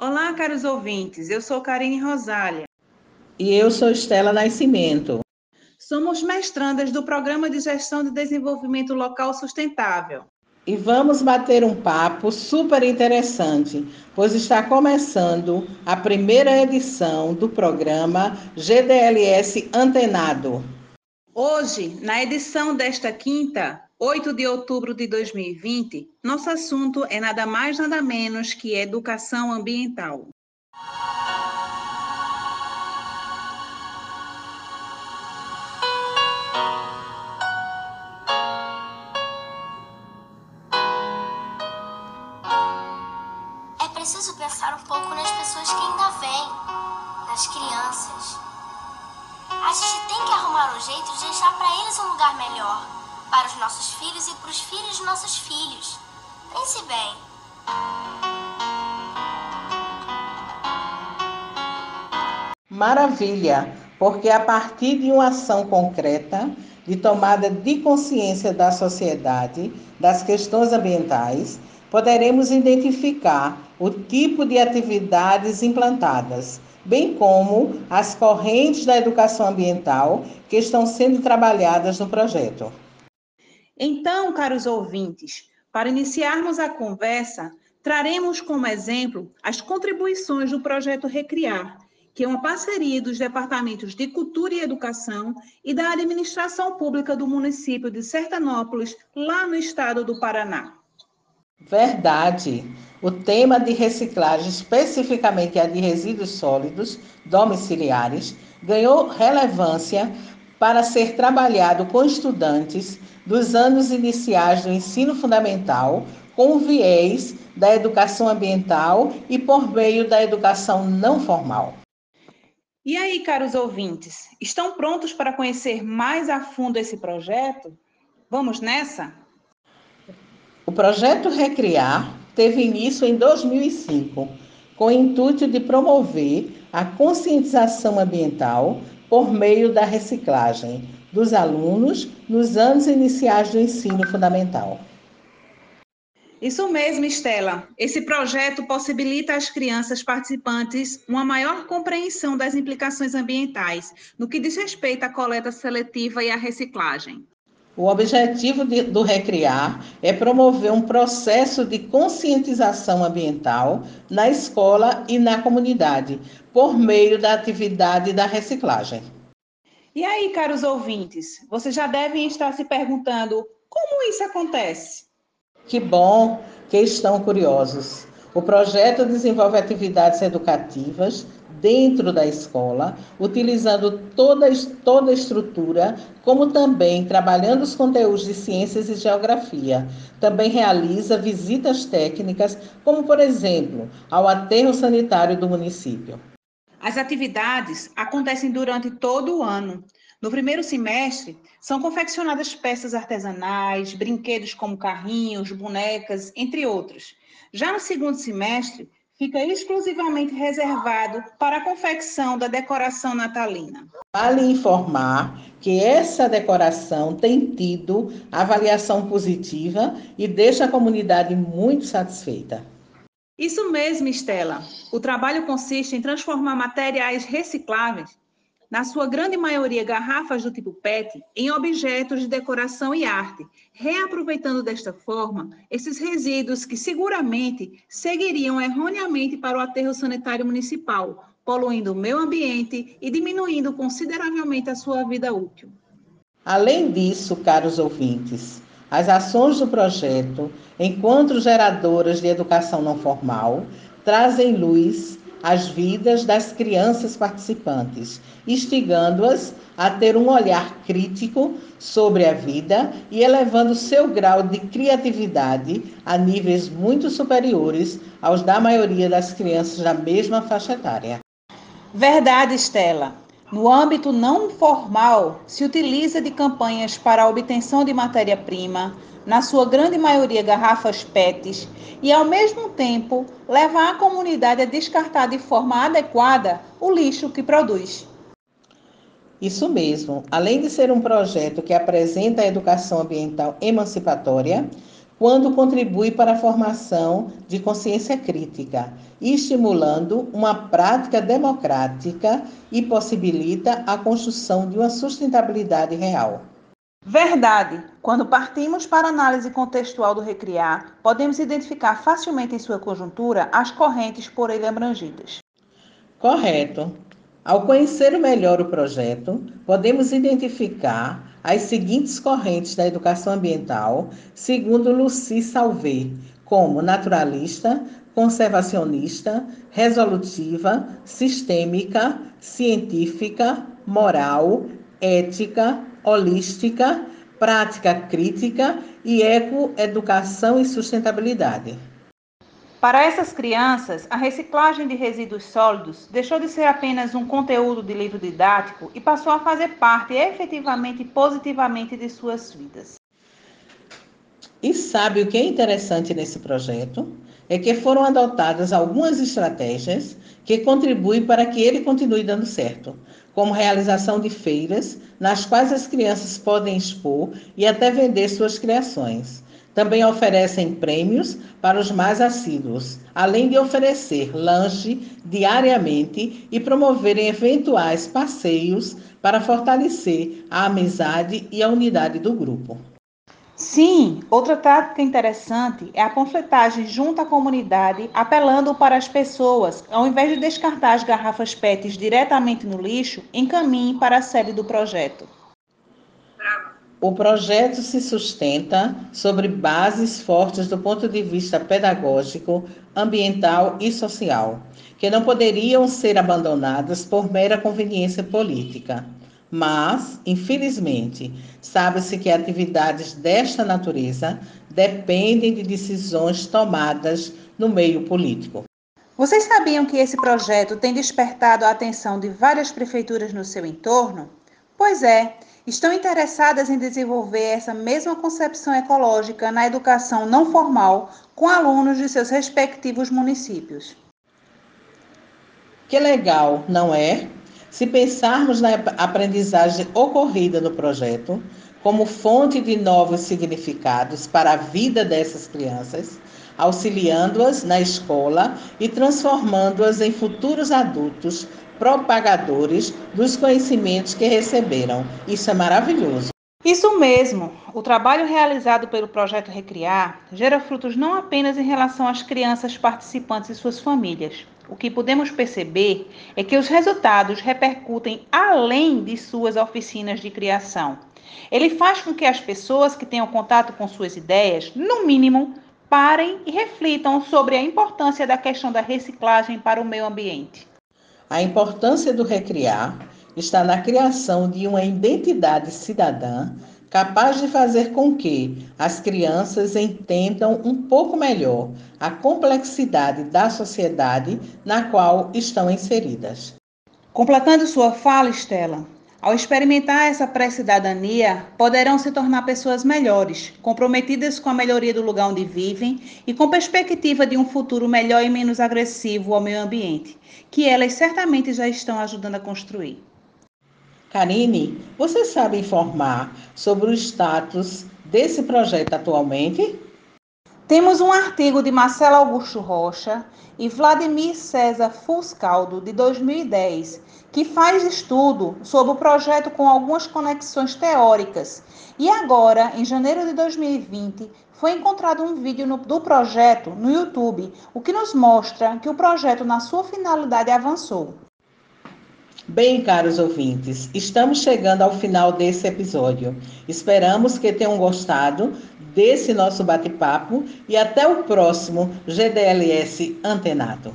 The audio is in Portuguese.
Olá, caros ouvintes. Eu sou Karine Rosália. E eu sou Estela Nascimento. Somos mestrandas do Programa de Gestão de Desenvolvimento Local Sustentável. E vamos bater um papo super interessante, pois está começando a primeira edição do programa GDLS Antenado. Hoje, na edição desta quinta, 8 de outubro de 2020, nosso assunto é nada mais nada menos que educação ambiental. É preciso pensar um pouco nas pessoas que ainda vêm, nas crianças. A gente tem que arrumar um jeito de deixar para eles um lugar melhor, para os nossos filhos e para os filhos de nossos filhos. Pense bem. Maravilha, porque a partir de uma ação concreta de tomada de consciência da sociedade das questões ambientais, poderemos identificar o tipo de atividades implantadas, bem como as correntes da educação ambiental que estão sendo trabalhadas no projeto. Então, caros ouvintes, para iniciarmos a conversa, traremos como exemplo as contribuições do projeto Recriar, que é uma parceria dos departamentos de Cultura e Educação e da Administração Pública do município de Sertanópolis, lá no estado do Paraná. Verdade. O tema de reciclagem, especificamente a de resíduos sólidos domiciliares, ganhou relevância para ser trabalhado com estudantes dos anos iniciais do ensino fundamental, com o viés da educação ambiental e por meio da educação não formal. E aí, caros ouvintes, estão prontos para conhecer mais a fundo esse projeto? Vamos nessa? O projeto Recriar teve início em 2005, com o intuito de promover a conscientização ambiental por meio da reciclagem dos alunos nos anos iniciais do ensino fundamental. Isso mesmo, Estela. Esse projeto possibilita às crianças participantes uma maior compreensão das implicações ambientais no que diz respeito à coleta seletiva e à reciclagem. O objetivo de, do Recriar é promover um processo de conscientização ambiental na escola e na comunidade, por meio da atividade da reciclagem. E aí, caros ouvintes, vocês já devem estar se perguntando como isso acontece? Que bom que estão curiosos. O projeto desenvolve atividades educativas dentro da escola, utilizando toda, toda a estrutura, como também trabalhando os conteúdos de ciências e geografia. Também realiza visitas técnicas, como, por exemplo, ao aterro sanitário do município. As atividades acontecem durante todo o ano. No primeiro semestre, são confeccionadas peças artesanais, brinquedos como carrinhos, bonecas, entre outros. Já no segundo semestre, fica exclusivamente reservado para a confecção da decoração natalina. Vale informar que essa decoração tem tido avaliação positiva e deixa a comunidade muito satisfeita. Isso mesmo, Estela. O trabalho consiste em transformar materiais recicláveis na sua grande maioria garrafas do tipo PET, em objetos de decoração e arte, reaproveitando desta forma esses resíduos que seguramente seguiriam erroneamente para o aterro sanitário municipal, poluindo o meio ambiente e diminuindo consideravelmente a sua vida útil. Além disso, caros ouvintes, as ações do projeto, enquanto geradoras de educação não formal, trazem luz as vidas das crianças participantes, instigando-as a ter um olhar crítico sobre a vida e elevando seu grau de criatividade a níveis muito superiores aos da maioria das crianças da mesma faixa etária. Verdade, Estela. No âmbito não formal, se utiliza de campanhas para a obtenção de matéria-prima, na sua grande maioria garrafas PETs, e ao mesmo tempo levar a comunidade a descartar de forma adequada o lixo que produz. Isso mesmo. Além de ser um projeto que apresenta a educação ambiental emancipatória, quando contribui para a formação de consciência crítica, estimulando uma prática democrática e possibilita a construção de uma sustentabilidade real. Verdade. Quando partimos para a análise contextual do recriar, podemos identificar facilmente em sua conjuntura as correntes por ele abrangidas. Correto. Ao conhecer melhor o projeto, podemos identificar as seguintes correntes da educação ambiental, segundo Luci Salvé, como naturalista, conservacionista, resolutiva, sistêmica, científica, moral, ética, holística, prática crítica e ecoeducação e sustentabilidade. Para essas crianças, a reciclagem de resíduos sólidos deixou de ser apenas um conteúdo de livro didático e passou a fazer parte efetivamente e positivamente de suas vidas. E sabe o que é interessante nesse projeto? É que foram adotadas algumas estratégias que contribuem para que ele continue dando certo, como realização de feiras, nas quais as crianças podem expor e até vender suas criações também oferecem prêmios para os mais assíduos, além de oferecer lanche diariamente e promoverem eventuais passeios para fortalecer a amizade e a unidade do grupo. Sim, outra tática interessante é a panfletagem junto à comunidade, apelando para as pessoas, ao invés de descartar as garrafas PETs diretamente no lixo, encaminhem para a sede do projeto. O projeto se sustenta sobre bases fortes do ponto de vista pedagógico, ambiental e social, que não poderiam ser abandonadas por mera conveniência política. Mas, infelizmente, sabe-se que atividades desta natureza dependem de decisões tomadas no meio político. Vocês sabiam que esse projeto tem despertado a atenção de várias prefeituras no seu entorno? Pois é, estão interessadas em desenvolver essa mesma concepção ecológica na educação não formal com alunos de seus respectivos municípios. Que legal, não é? Se pensarmos na aprendizagem ocorrida no projeto como fonte de novos significados para a vida dessas crianças, auxiliando-as na escola e transformando-as em futuros adultos propagadores dos conhecimentos que receberam. Isso é maravilhoso. Isso mesmo. O trabalho realizado pelo projeto Recriar gera frutos não apenas em relação às crianças participantes e suas famílias. O que podemos perceber é que os resultados repercutem além de suas oficinas de criação. Ele faz com que as pessoas que tenham contato com suas ideias, no mínimo, parem e reflitam sobre a importância da questão da reciclagem para o meio ambiente. A importância do recriar está na criação de uma identidade cidadã capaz de fazer com que as crianças entendam um pouco melhor a complexidade da sociedade na qual estão inseridas. Completando sua fala, Estela, ao experimentar essa pré-cidadania, poderão se tornar pessoas melhores, comprometidas com a melhoria do lugar onde vivem e com perspectiva de um futuro melhor e menos agressivo ao meio ambiente, que elas certamente já estão ajudando a construir. Karine, você sabe informar sobre o status desse projeto atualmente? Temos um artigo de Marcelo Augusto Rocha e Vladimir César Fuscaldo, de 2010, que faz estudo sobre o projeto com algumas conexões teóricas. E agora, em janeiro de 2020, foi encontrado um vídeo no, do projeto no YouTube, o que nos mostra que o projeto, na sua finalidade, avançou. Bem, caros ouvintes, estamos chegando ao final desse episódio. Esperamos que tenham gostado desse nosso bate-papo e até o próximo GDLS Antenado.